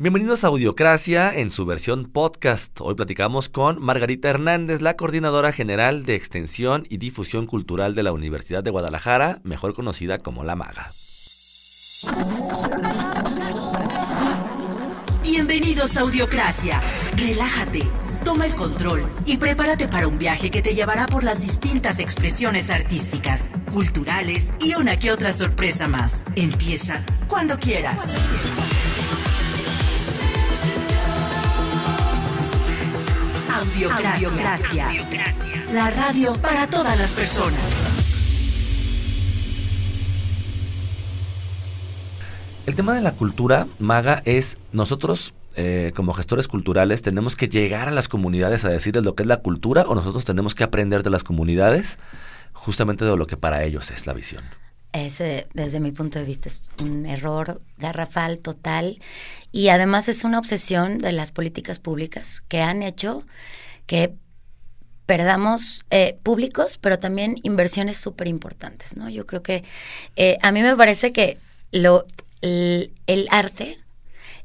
Bienvenidos a Audiocracia en su versión podcast. Hoy platicamos con Margarita Hernández, la coordinadora general de Extensión y Difusión Cultural de la Universidad de Guadalajara, mejor conocida como La Maga. Bienvenidos a Audiocracia. Relájate, toma el control y prepárate para un viaje que te llevará por las distintas expresiones artísticas, culturales y una que otra sorpresa más. Empieza cuando quieras. Audiocracia. La radio para todas las personas. El tema de la cultura, Maga, es nosotros eh, como gestores culturales tenemos que llegar a las comunidades a decirles lo que es la cultura o nosotros tenemos que aprender de las comunidades justamente de lo que para ellos es la visión. Ese, desde mi punto de vista, es un error garrafal total y además es una obsesión de las políticas públicas que han hecho que perdamos eh, públicos, pero también inversiones súper importantes, ¿no? Yo creo que eh, a mí me parece que lo, el, arte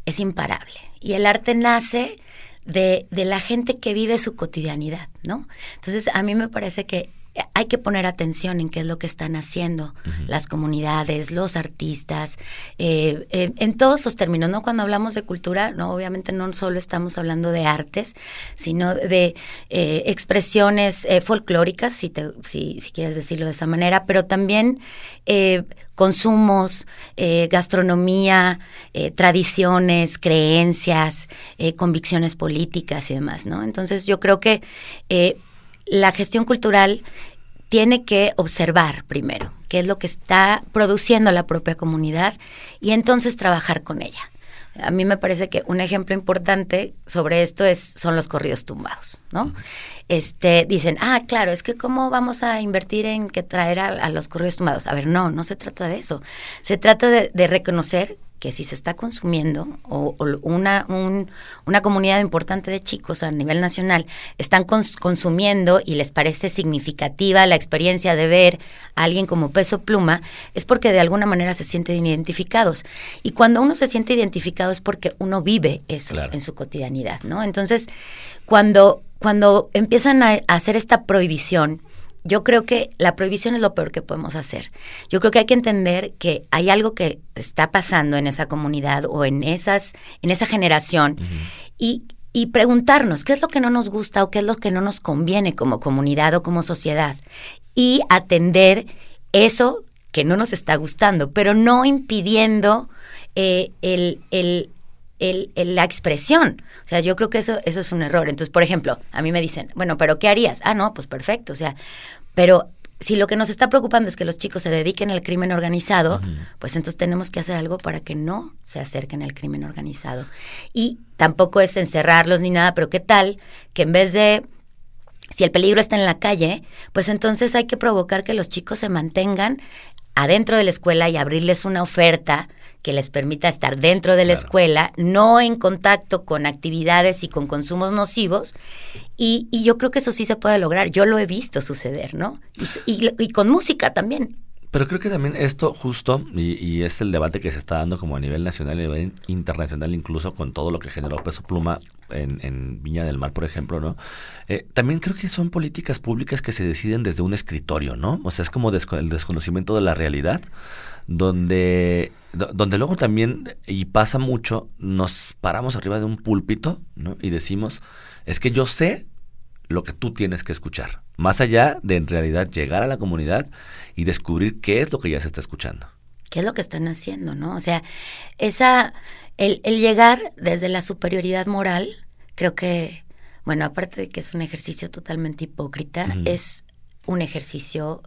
es imparable y el arte nace de, de, la gente que vive su cotidianidad, ¿no? Entonces, a mí me parece que hay que poner atención en qué es lo que están haciendo las comunidades, los artistas, eh, eh, en todos los términos, ¿no? Cuando hablamos de cultura, no, obviamente no solo estamos hablando de artes, sino de eh, expresiones folclóricas, si, si, si, quieres decirlo de esa manera, pero también consumos, gastronomía, tradiciones, creencias, convicciones políticas y demás, ¿no? Entonces yo creo que la gestión cultural tiene que observar primero qué es lo que está produciendo la propia comunidad y entonces trabajar con ella. A mí me parece que un ejemplo importante sobre esto es son los corridos tumbados, ¿no? Este dicen, ah, claro, es que cómo vamos a invertir en que traer a, los corridos tumbados. A ver, no, no se trata de eso. Se trata de reconocer que si se está consumiendo o, una, una comunidad importante de chicos a nivel nacional están consumiendo y les parece significativa la experiencia de ver a alguien como peso pluma, es porque de alguna manera se sienten identificados. Y cuando uno se siente identificado es porque uno vive eso en su cotidianidad, ¿no? Entonces, cuando, cuando empiezan a hacer esta prohibición, yo creo que la prohibición es lo peor que podemos hacer. Yo creo que hay que entender que hay algo que está pasando en esa comunidad o en esas, en esa generación y, y preguntarnos qué es lo que no nos gusta o qué es lo que no nos conviene como comunidad o como sociedad y atender eso que no nos está gustando, pero no impidiendo eh, el, el, la expresión. O sea, yo creo que eso, eso es un error. Entonces, por ejemplo, a mí me dicen, bueno, pero ¿qué harías? Ah, no, pues perfecto. O sea, pero si lo que nos está preocupando es que los chicos se dediquen al crimen organizado, pues entonces tenemos que hacer algo para que no se acerquen al crimen organizado. Y tampoco es encerrarlos ni nada, pero ¿qué tal que en vez de si el peligro está en la calle, pues entonces hay que provocar que los chicos se mantengan adentro de la escuela y abrirles una oferta que les permita estar dentro de la escuela, no en contacto con actividades y con consumos nocivos. Y, yo creo que eso sí se puede lograr. Yo lo he visto suceder, ¿no? Y, con música también. Pero creo que también esto justo, y, es el debate que se está dando como a nivel nacional y a nivel internacional, incluso con todo lo que generó Peso Pluma en, Viña del Mar, por ejemplo, ¿no? Eh, también creo que son políticas públicas que se deciden desde un escritorio, ¿no? O sea, es como el desconocimiento de la realidad, donde, donde luego también, y pasa mucho, nos paramos arriba de un púlpito, ¿no? Y decimos, es que yo sé lo que tú tienes que escuchar, más allá de en realidad llegar a la comunidad y descubrir qué es lo que ya se está escuchando. ¿Qué es lo que están haciendo, no? O sea, esa el, llegar desde la superioridad moral, creo que, bueno, aparte de que es un ejercicio totalmente hipócrita, es un ejercicio,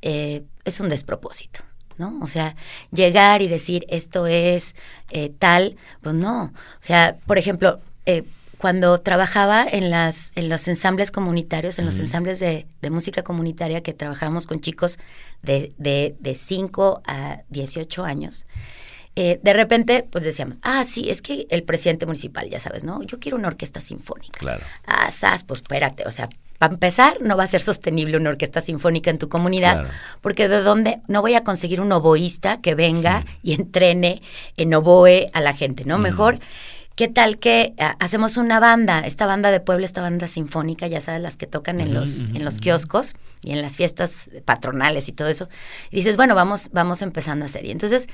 eh, es un despropósito. ¿no? O sea, llegar y decir esto es eh, tal, pues no. O sea, por ejemplo, eh, cuando trabajaba en las en los ensambles comunitarios, en los ensambles de, de, música comunitaria que trabajamos con chicos de, de, de 5 a 18 años, eh, de repente, pues decíamos, ah, sí, es que el presidente municipal, ya sabes, ¿no? Yo quiero una orquesta sinfónica. Claro. Ah, sas, pues espérate, o sea, para empezar, no va a ser sostenible una orquesta sinfónica en tu comunidad, porque de dónde no voy a conseguir un oboísta que venga y entrene en oboe a la gente, ¿no? Mejor ¿qué tal que ah, hacemos una banda, esta banda de pueblo, esta banda sinfónica, ya sabes, las que tocan en los, en los kioscos y en las fiestas patronales y todo eso? Y dices, bueno, vamos, vamos empezando a hacer. Y entonces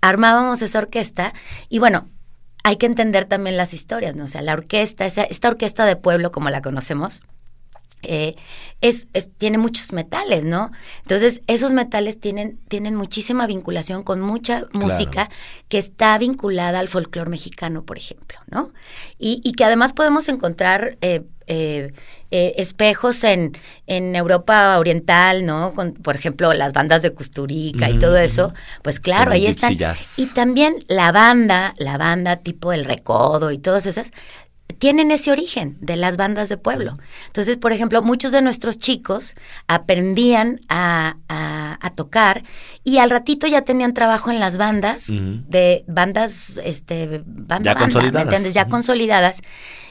armábamos esa orquesta y bueno, hay que entender también las historias, ¿no? O sea, la orquesta, esa, esta orquesta de pueblo como la conocemos, eh, es, tiene muchos metales, ¿no? Entonces, esos metales tienen, tienen muchísima vinculación con mucha música que está vinculada al folclore mexicano, por ejemplo, ¿no? Y, y que además podemos encontrar eh, eh, espejos en, en Europa Oriental, ¿no? Con, por ejemplo, las bandas de Custurica y todo eso, pues claro, ahí están. Y también la banda, la banda tipo El Recodo y todas esas, tienen ese origen de las bandas de pueblo. Entonces, por ejemplo, muchos de nuestros chicos aprendían a, tocar y al ratito ya tenían trabajo en las bandas, de bandas, este, banda, ya consolidadas. Ya consolidadas.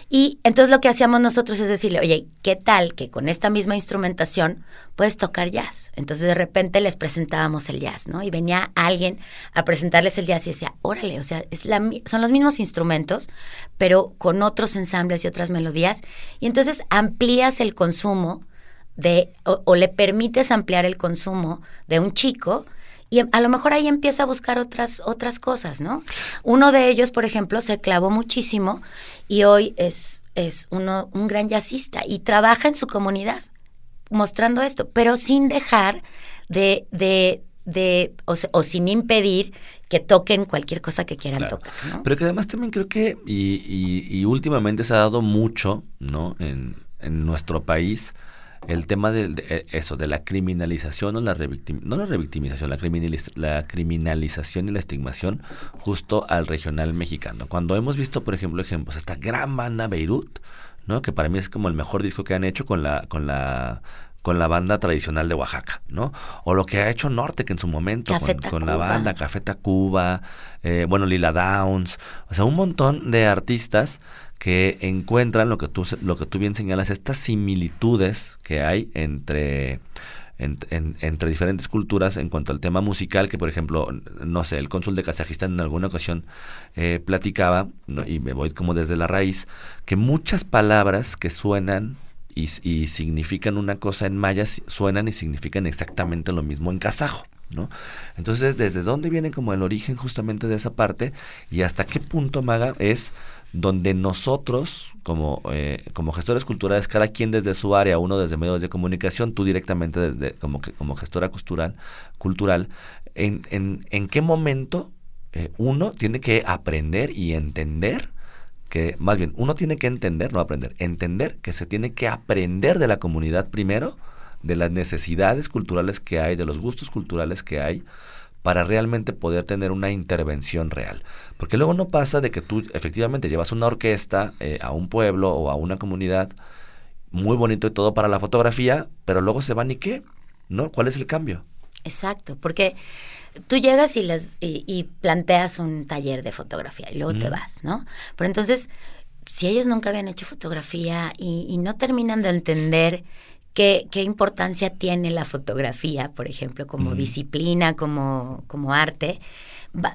Y entonces lo que hacíamos nosotros es decirle, oye, ¿qué tal que con esta misma instrumentación puedes tocar jazz? Entonces de repente les presentábamos el jazz, ¿no? Y venía alguien a presentarles el jazz y decía, órale, o sea, es la, son los mismos instrumentos, pero con otros ensambles y otras melodías. Y entonces amplías el consumo de, o le permites ampliar el consumo de un chico y a lo mejor ahí empieza a buscar otras, otras cosas, ¿no? Uno de ellos, por ejemplo, se clavó muchísimo y hoy es, es uno, un gran jazzista y trabaja en su comunidad mostrando esto, pero sin dejar de, de, de o, sin impedir que toquen cualquier cosa que quieran tocar. ¿no? Pero que además también creo que, y, y, y últimamente se ha dado mucho, ¿no? En, en nuestro país, el tema de, eh, eso, de la criminalización o la no la revictimización, la, la criminalización y la estigmación justo al regional mexicano. Cuando hemos visto, por ejemplo, ejemplos, esta gran banda Beirut, ¿no? que para mí es como el mejor disco que han hecho con la, con la con la banda tradicional de Oaxaca, ¿no? O lo que ha hecho Norte, que en su momento, con, la banda Café Tacuba, eh, bueno, Lila Downs, o sea, un montón de artistas que encuentran lo que tú, lo que tú bien señalas, estas similitudes que hay entre, entre diferentes culturas en cuanto al tema musical, que por ejemplo, no sé, el cónsul de Kazajistán en alguna ocasión eh, platicaba, y me voy como desde la raíz, que muchas palabras que suenan y, significan una cosa en maya suenan y significan exactamente lo mismo en kazajo. ¿no? Entonces, ¿desde dónde viene como el origen justamente de esa parte y hasta qué punto, Maga, es donde nosotros, como, eh, como gestores culturales, cada quien desde su área, uno desde medios de comunicación, tú directamente desde, como, como gestora cultural, cultural en, en, en qué momento eh, uno tiene que aprender y entender que, más bien, uno tiene que entender, no aprender, entender que se tiene que aprender de la comunidad primero, de las necesidades culturales que hay, de los gustos culturales que hay, para realmente poder tener una intervención real. Porque luego no pasa de que tú efectivamente llevas una orquesta eh, a un pueblo o a una comunidad, muy bonito y todo para la fotografía, pero luego se van y qué, ¿no? ¿Cuál es el cambio? Exacto, porque tú llegas y, les, y, planteas un taller de fotografía y luego te vas, ¿no? Pero entonces, si ellos nunca habían hecho fotografía y, y no terminan de entender qué, qué importancia tiene la fotografía, por ejemplo, como disciplina, como, como arte,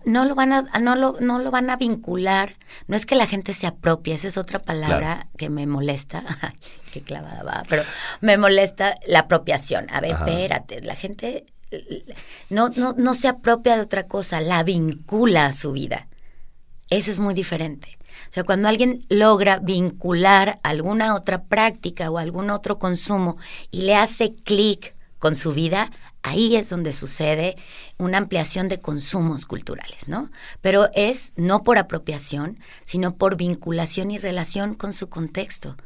no lo van a no lo, no lo van a vincular. No es que la gente se apropie esa es otra palabra que me molesta. Qué clavada va pero me molesta la apropiación. A ver espérate la gente no, no no se apropia de otra cosa la vincula a su vida eso es muy diferente o sea, cuando alguien logra vincular alguna otra práctica o algún otro consumo y le hace clic con su vida, ahí es donde sucede una ampliación de consumos culturales, ¿no? Pero es no por apropiación, sino por vinculación y relación con su contexto.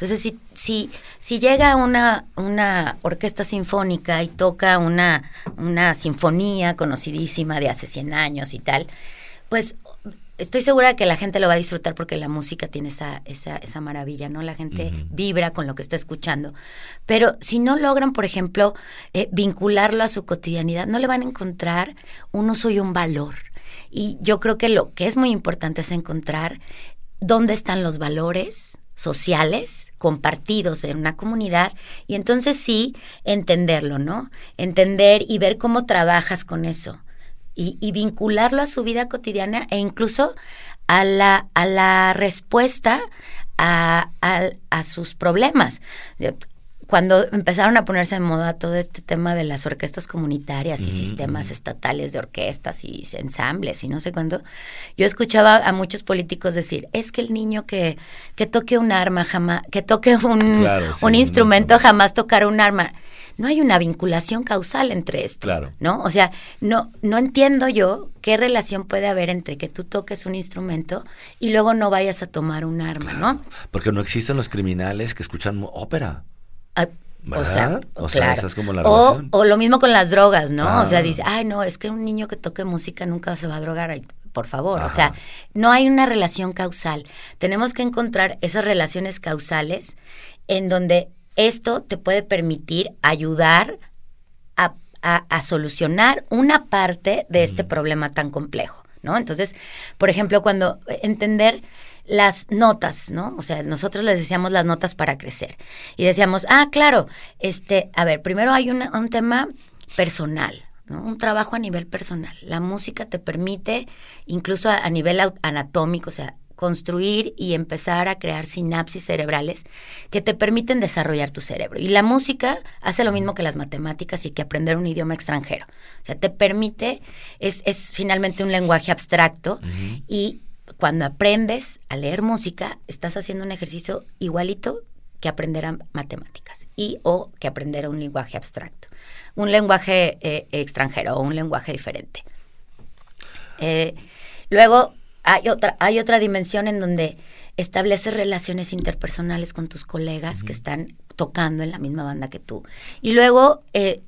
Entonces, si, si, si llega una, una orquesta sinfónica y toca una, una sinfonía conocidísima de hace 100 años y tal, pues estoy segura que la gente lo va a disfrutar porque la música tiene esa, esa, esa maravilla, ¿no? La gente vibra con lo que está escuchando. Pero si no logran, por ejemplo, eh, vincularlo a su cotidianidad, no le van a encontrar un uso y un valor. Y yo creo que lo que es muy importante es encontrar dónde están los valores sociales compartidos en una comunidad y entonces sí entenderlo, ¿no? Entender y ver cómo trabajas con eso y, vincularlo a su vida cotidiana e incluso a la, a la respuesta a, a sus problemas cuando empezaron a ponerse en moda todo este tema de las orquestas comunitarias y sistemas estatales de orquestas y ensambles y no sé cuándo, yo escuchaba a muchos políticos decir, es que el niño que, que toque un arma jamás, que toque un, un instrumento jamás tocará un arma. No hay una vinculación causal entre esto, claro. ¿no? O sea, no, no entiendo yo qué relación puede haber entre que tú toques un instrumento y luego no vayas a tomar un arma, ¿no? Porque no existen los criminales que escuchan ópera. Ah, o sea, claro. es como la o, o, lo mismo con las drogas, ¿no? O sea, ah. dice, ay, no, es que un niño que toque música nunca se va a drogar. por favor, o sea, no hay una relación causal. Tenemos que encontrar esas relaciones causales en donde esto te puede permitir ayudar a, a, solucionar una parte de este problema tan complejo, ¿no? Entonces, por ejemplo, cuando entender las notas, ¿no? O sea, nosotros les decíamos las notas para crecer. Y decíamos, ah, claro, este, a ver, primero hay un tema personal, ¿no? Un trabajo a nivel personal. La música te permite, incluso a, nivel anatómico, o sea, construir y empezar a crear sinapsis cerebrales que te permiten desarrollar tu cerebro. Y la música hace lo mismo que las matemáticas y que aprender un idioma extranjero. O sea, te permite, es, es finalmente un lenguaje abstracto y cuando aprendes a leer música, estás haciendo un ejercicio igualito que aprender a matemáticas y o que aprender un lenguaje abstracto, un lenguaje eh, extranjero o un lenguaje diferente. Eh, luego hay otra, hay otra dimensión en donde estableces relaciones interpersonales con tus colegas que están tocando en la misma banda que tú. Y luego eh,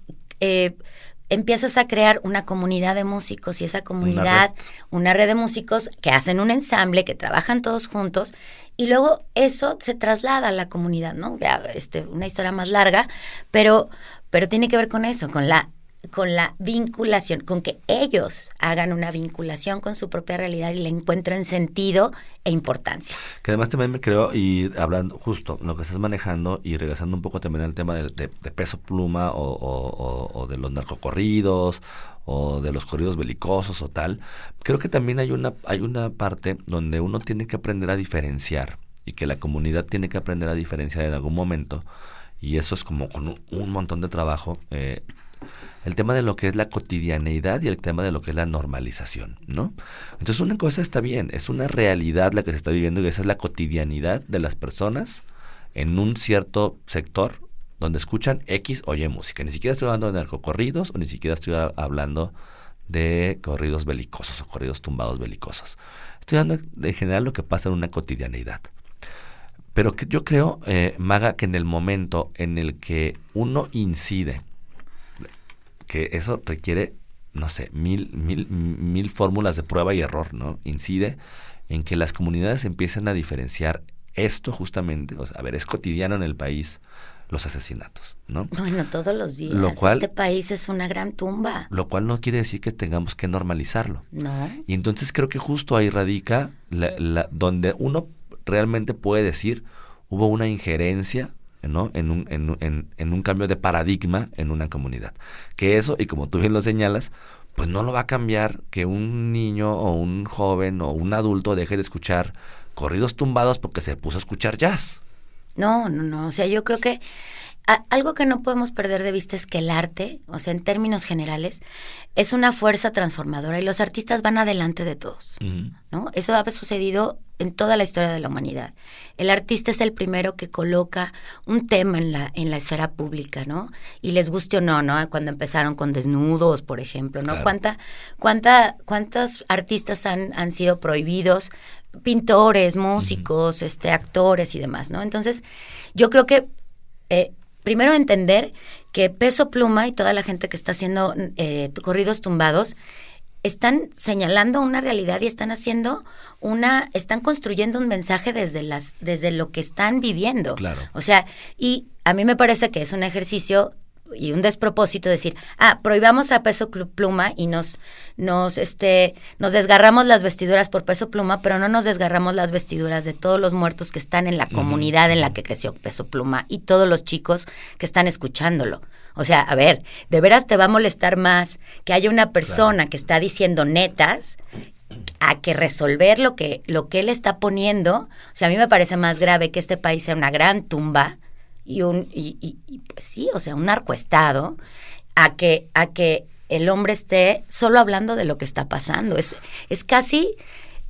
empiezas a crear una comunidad de músicos y esa comunidad, una red. de músicos que hacen un ensamble, que trabajan todos juntos y luego eso se traslada a la comunidad, ¿no? Ya, este, una historia más larga, pero, pero tiene que ver con eso, con la con la vinculación, con que ellos hagan una vinculación con su propia realidad y le encuentren sentido e importancia. Que además también me creo, y hablando justo lo que estás manejando y regresando un poco también al tema de, peso pluma o, de los narcocorridos o de los corridos belicosos o tal, creo que también hay una, hay una parte donde uno tiene que aprender a diferenciar y que la comunidad tiene que aprender a diferenciar en algún momento y eso es como con un, montón de trabajo. Eh, el tema de lo que es la cotidianeidad y el tema de lo que es la normalización, ¿no? Entonces una cosa está bien, es una realidad la que se está viviendo y esa es la cotidianidad de las personas en un cierto sector donde escuchan X o Y música. Ni siquiera estoy hablando de narcocorridos o ni siquiera estoy hablando de corridos belicosos o corridos tumbados belicosos. Estoy hablando de, general lo que pasa en una cotidianeidad. Pero que yo creo, eh, Maga, que en el momento en el que uno incide que eso requiere, no sé, mil, mil, mil fórmulas de prueba y error, ¿no? Incide en que las comunidades empiecen a diferenciar esto justamente, o sea, a ver, es cotidiano en el país los asesinatos, ¿no? Bueno, todos los días. Lo cual, este país es una gran tumba. Lo cual no quiere decir que tengamos que normalizarlo. No. Y entonces creo que justo ahí radica la, donde uno realmente puede decir hubo una injerencia ¿no? En un, en, en, un cambio de paradigma en una comunidad. Que eso, y como tú bien lo señalas, pues no lo va a cambiar que un niño o un joven o un adulto deje de escuchar corridos tumbados porque se puso a escuchar jazz. No, no, no. O sea, yo creo que algo que no podemos perder de vista es que el arte, o sea, en términos generales, es una fuerza transformadora y los artistas van adelante de todos, ¿no? Eso ha sucedido en toda la historia de la humanidad. El artista es el primero que coloca un tema en la, en la esfera pública, ¿no? Y les guste o no, ¿no? Cuando empezaron con desnudos, por ejemplo, ¿no? ¿Cuánta, cuánta, ¿Cuántos artistas han, han sido prohibidos? Pintores, músicos, este, actores y demás, ¿no? Entonces, yo creo que eh, primero entender que Peso Pluma y toda la gente que está haciendo eh, corridos tumbados están señalando una realidad y están haciendo una, están construyendo un mensaje desde las, desde lo que están viviendo. Claro. O sea, y a mí me parece que es un ejercicio y un despropósito decir, ah, prohibamos a peso pluma y nos, nos, este, nos desgarramos las vestiduras por peso pluma, pero no nos desgarramos las vestiduras de todos los muertos que están en la comunidad en la que creció peso pluma y todos los chicos que están escuchándolo. O sea, a ver, de veras te va a molestar más que haya una persona que está diciendo netas a que resolver lo que, lo que él está poniendo. O sea, a mí me parece más grave que este país sea una gran tumba y un, y, y, pues sí, o sea, un narcoestado, a que, a que el hombre esté solo hablando de lo que está pasando. Es, es casi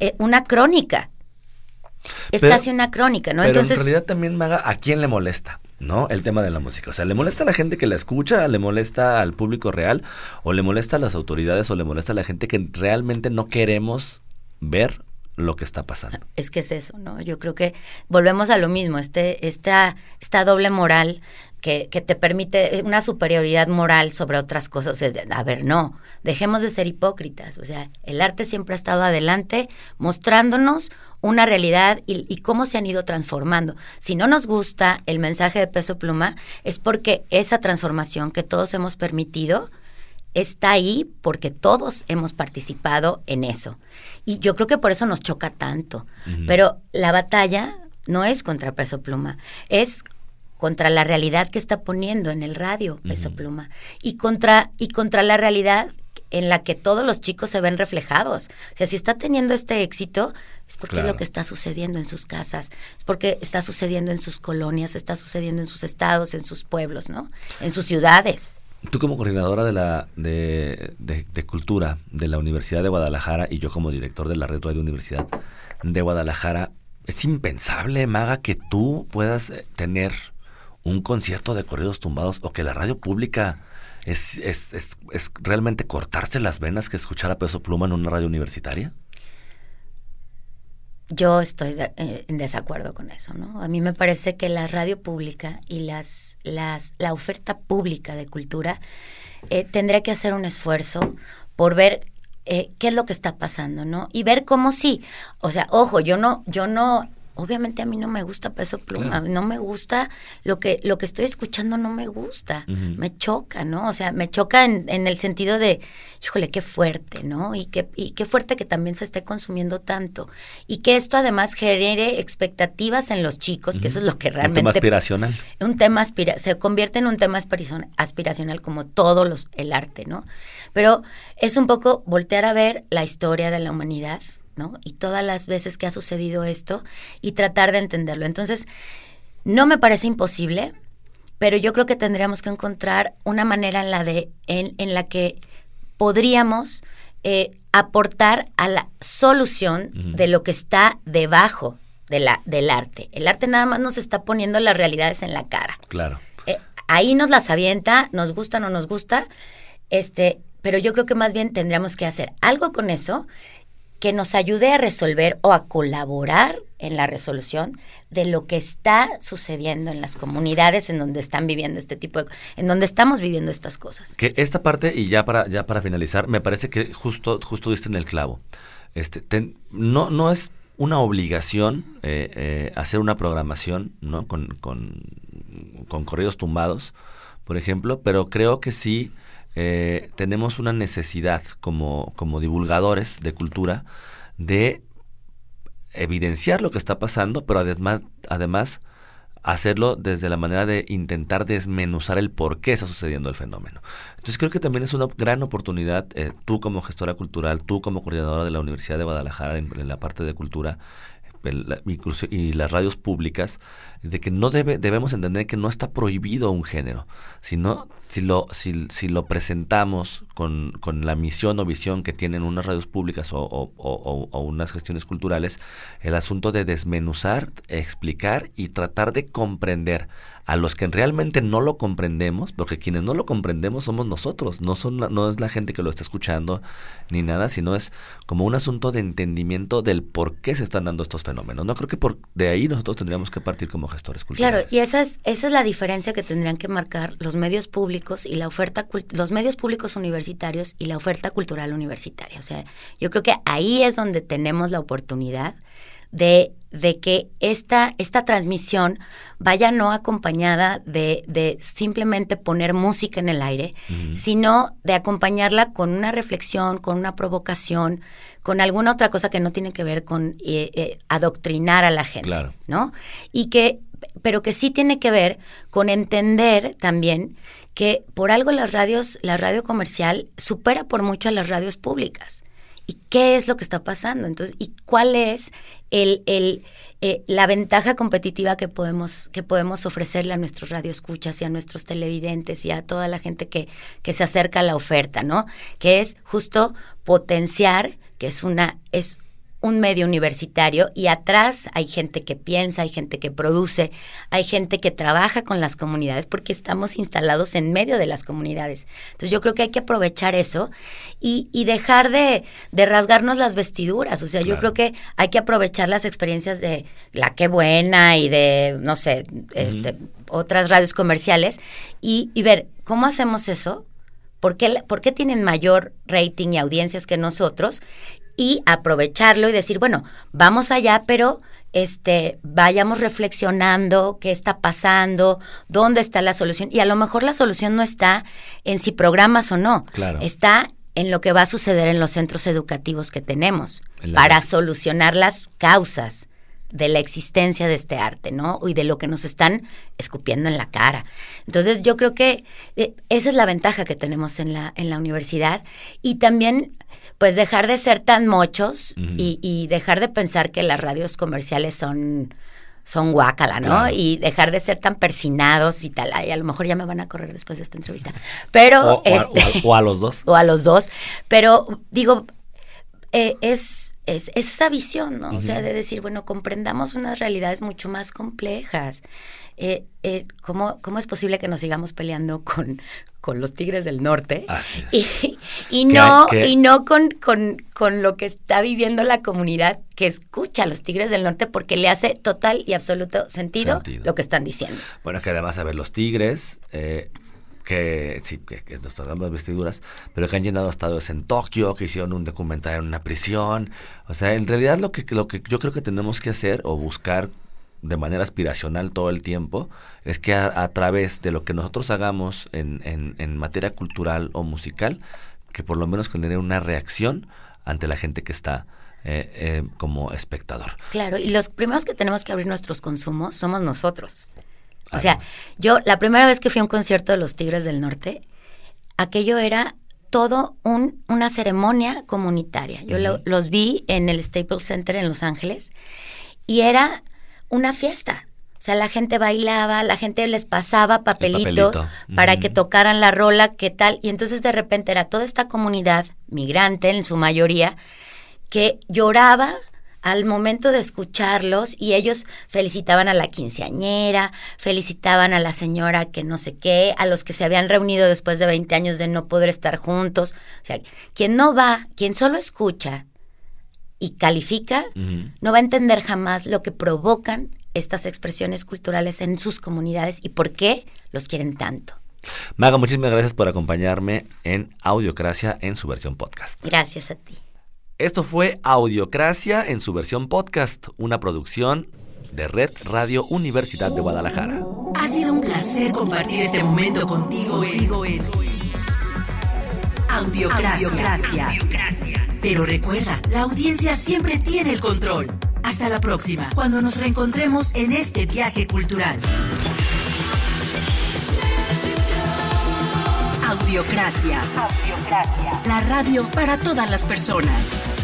eh, una crónica. Es casi una crónica, ¿no? Pero Entonces, en realidad también, Maga, ¿a quién le molesta? ¿no? El tema de la música. O sea, ¿le molesta a la gente que la escucha? ¿Le molesta al público real? ¿O le molesta a las autoridades? ¿O le molesta a la gente que realmente no queremos ver lo que está pasando? Es que es eso, ¿no? Yo creo que volvemos a lo mismo, este, esta, esta doble moral que, que, te permite una superioridad moral sobre otras cosas. A ver, no, dejemos de ser hipócritas. O sea, el arte siempre ha estado adelante mostrándonos una realidad y, y, cómo se han ido transformando. Si no nos gusta el mensaje de peso pluma, es porque esa transformación que todos hemos permitido está ahí porque todos hemos participado en eso. Y yo creo que por eso nos choca tanto. Pero la batalla no es contra peso pluma, es contra la realidad que está poniendo en el radio Peso Pluma y contra y contra la realidad en la que todos los chicos se ven reflejados. O sea, si está teniendo este éxito, es porque es lo que está sucediendo en sus casas, es porque está sucediendo en sus colonias, está sucediendo en sus estados, en sus pueblos, ¿no? En sus ciudades. Tú como coordinadora de la de, de, cultura de la Universidad de Guadalajara y yo como director de la Red Radio Universidad de Guadalajara, es impensable, Maga, que tú puedas eh, tener un concierto de corridos tumbados o que la radio pública es, es, es, es realmente cortarse las venas que escuchar a peso pluma en una radio universitaria? Yo estoy eh, en desacuerdo con eso, ¿no? A mí me parece que la radio pública y las, las, la oferta pública de cultura eh, tendría que hacer un esfuerzo por ver eh, qué es lo que está pasando, ¿no? Y ver cómo sí. O sea, ojo, yo no, yo no obviamente a mí no me gusta peso pluma, no me gusta lo que lo que estoy escuchando no me gusta, me choca, ¿no? O sea, me choca en, en, el sentido de, híjole, qué fuerte, ¿no? Y qué, y qué fuerte que también se esté consumiendo tanto y que esto además genere expectativas en los chicos, que eso es lo que realmente un tema aspiracional. Un tema aspira se convierte en un tema aspiracional como todo los el arte, ¿no? Pero es un poco voltear a ver la historia de la humanidad ¿no? Y todas las veces que ha sucedido esto y tratar de entenderlo. Entonces, no me parece imposible, pero yo creo que tendríamos que encontrar una manera en la, de, en, en la que podríamos eh, aportar a la solución de lo que está debajo de la, del arte. El arte nada más nos está poniendo las realidades en la cara. Claro. Eh, ahí nos las avienta, nos gusta o no nos gusta, este, pero yo creo que más bien tendríamos que hacer algo con eso que nos ayude a resolver o a colaborar en la resolución de lo que está sucediendo en las comunidades en donde están viviendo este tipo de en donde estamos viviendo estas cosas. Que esta parte y ya para ya para finalizar, me parece que justo justo diste en el clavo. Este no no es una obligación eh, eh, hacer una programación, ¿no? Con, con, con corridos tumbados, por ejemplo, pero creo que sí eh, tenemos una necesidad como, como divulgadores de cultura de evidenciar lo que está pasando, pero además, además hacerlo desde la manera de intentar desmenuzar el por qué está sucediendo el fenómeno. Entonces creo que también es una gran oportunidad, eh, tú como gestora cultural, tú como coordinadora de la Universidad de Guadalajara en la parte de cultura, y las radios públicas, de que no debe, debemos entender que no está prohibido un género, sino si lo, si, si lo presentamos con, con, la misión o visión que tienen unas radios públicas o, o, o, unas gestiones culturales, el asunto de desmenuzar, explicar y tratar de comprender a los que realmente no lo comprendemos, porque quienes no lo comprendemos somos nosotros, no, son, no es la gente que lo está escuchando ni nada, sino es como un asunto de entendimiento del por qué se están dando estos fenómenos. No creo que por de ahí nosotros tendríamos que partir como gestores culturales. Claro, y esa es, esa es la diferencia que tendrían que marcar los medios públicos y la oferta, los medios públicos universitarios y la oferta cultural universitaria. O sea, yo creo que ahí es donde tenemos la oportunidad de, de que esta, esta transmisión vaya no acompañada de, de simplemente poner música en el aire, sino de acompañarla con una reflexión, con una provocación, con alguna otra cosa que no tiene que ver con eh, eh, adoctrinar a la gente, claro. ¿no? Y que, pero que sí tiene que ver con entender también que por algo las radios, la radio comercial supera por mucho a las radios públicas ¿Y qué es lo que está pasando? Entonces, ¿y cuál es el, el, eh, la ventaja competitiva que podemos, que podemos ofrecerle a nuestros radioescuchas y a nuestros televidentes y a toda la gente que, que se acerca a la oferta, ¿no? Que es justo potenciar, que es una, es un medio universitario y atrás hay gente que piensa, hay gente que produce, hay gente que trabaja con las comunidades porque estamos instalados en medio de las comunidades. Entonces yo creo que hay que aprovechar eso y, y dejar de, de, rasgarnos las vestiduras. O sea, yo creo que hay que aprovechar las experiencias de La Qué Buena y de, no sé, este, otras radios comerciales y, y ver cómo hacemos eso. ¿Por qué, ¿Por qué, tienen mayor rating y audiencias que nosotros? Y aprovecharlo y decir, bueno, vamos allá, pero este, vayamos reflexionando qué está pasando, dónde está la solución. Y a lo mejor la solución no está en si programas o no. Claro. Está en lo que va a suceder en los centros educativos que tenemos para solucionar las causas de la existencia de este arte, ¿no? Y de lo que nos están escupiendo en la cara. Entonces, yo creo que eh, esa es la ventaja que tenemos en la, en la universidad. Y también pues dejar de ser tan mochos y, dejar de pensar que las radios comerciales son son guácala, ¿no? Y dejar de ser tan persinados y tal. Ay, a lo mejor ya me van a correr después de esta entrevista. Pero o, este, o, a, los dos. O a los dos. Pero digo, eh, es, es, esa visión, ¿no? O sea, de decir, bueno, comprendamos unas realidades mucho más complejas. Eh, eh, ¿cómo, ¿Cómo es posible que nos sigamos peleando con, con los Tigres del Norte y, no, y no con, con, lo que está viviendo la comunidad que escucha a los Tigres del Norte porque le hace total y absoluto sentido, lo que están diciendo. Bueno, que además, a ver, los Tigres, eh, que sí, que, que nos tocamos vestiduras, pero que han llenado estadios en Tokio, que hicieron un documental en una prisión. O sea, en realidad lo que, lo que yo creo que tenemos que hacer o buscar de manera aspiracional todo el tiempo, es que a, través de lo que nosotros hagamos en, en, materia cultural o musical, que por lo menos genere una reacción ante la gente que está eh, eh, como espectador. Claro, y los primeros que tenemos que abrir nuestros consumos somos nosotros. O sea, yo la primera vez que fui a un concierto de los Tigres del Norte, aquello era todo un, una ceremonia comunitaria. Yo los vi en el Staples Center en Los Ángeles y era una fiesta. O sea, la gente bailaba, la gente les pasaba papelitos para que tocaran la rola, qué tal. Y entonces de repente era toda esta comunidad migrante, en su mayoría, que lloraba al momento de escucharlos y ellos felicitaban a la quinceañera, felicitaban a la señora que no sé qué, a los que se habían reunido después de 20 años de no poder estar juntos. O sea, quien no va, quien solo escucha y califica, no va a entender jamás lo que provocan estas expresiones culturales en sus comunidades y por qué los quieren tanto. Maga, muchísimas gracias por acompañarme en Audiocracia en su versión podcast. Gracias a ti. Esto fue Audiocracia en su versión podcast, una producción de Red Radio Universidad de Guadalajara. Ha sido un placer compartir este momento contigo en Audiocracia. Pero recuerda, la audiencia siempre tiene el control. Hasta la próxima, cuando nos reencontremos en este viaje cultural. Audiocracia. Audiocracia. La radio para todas las personas.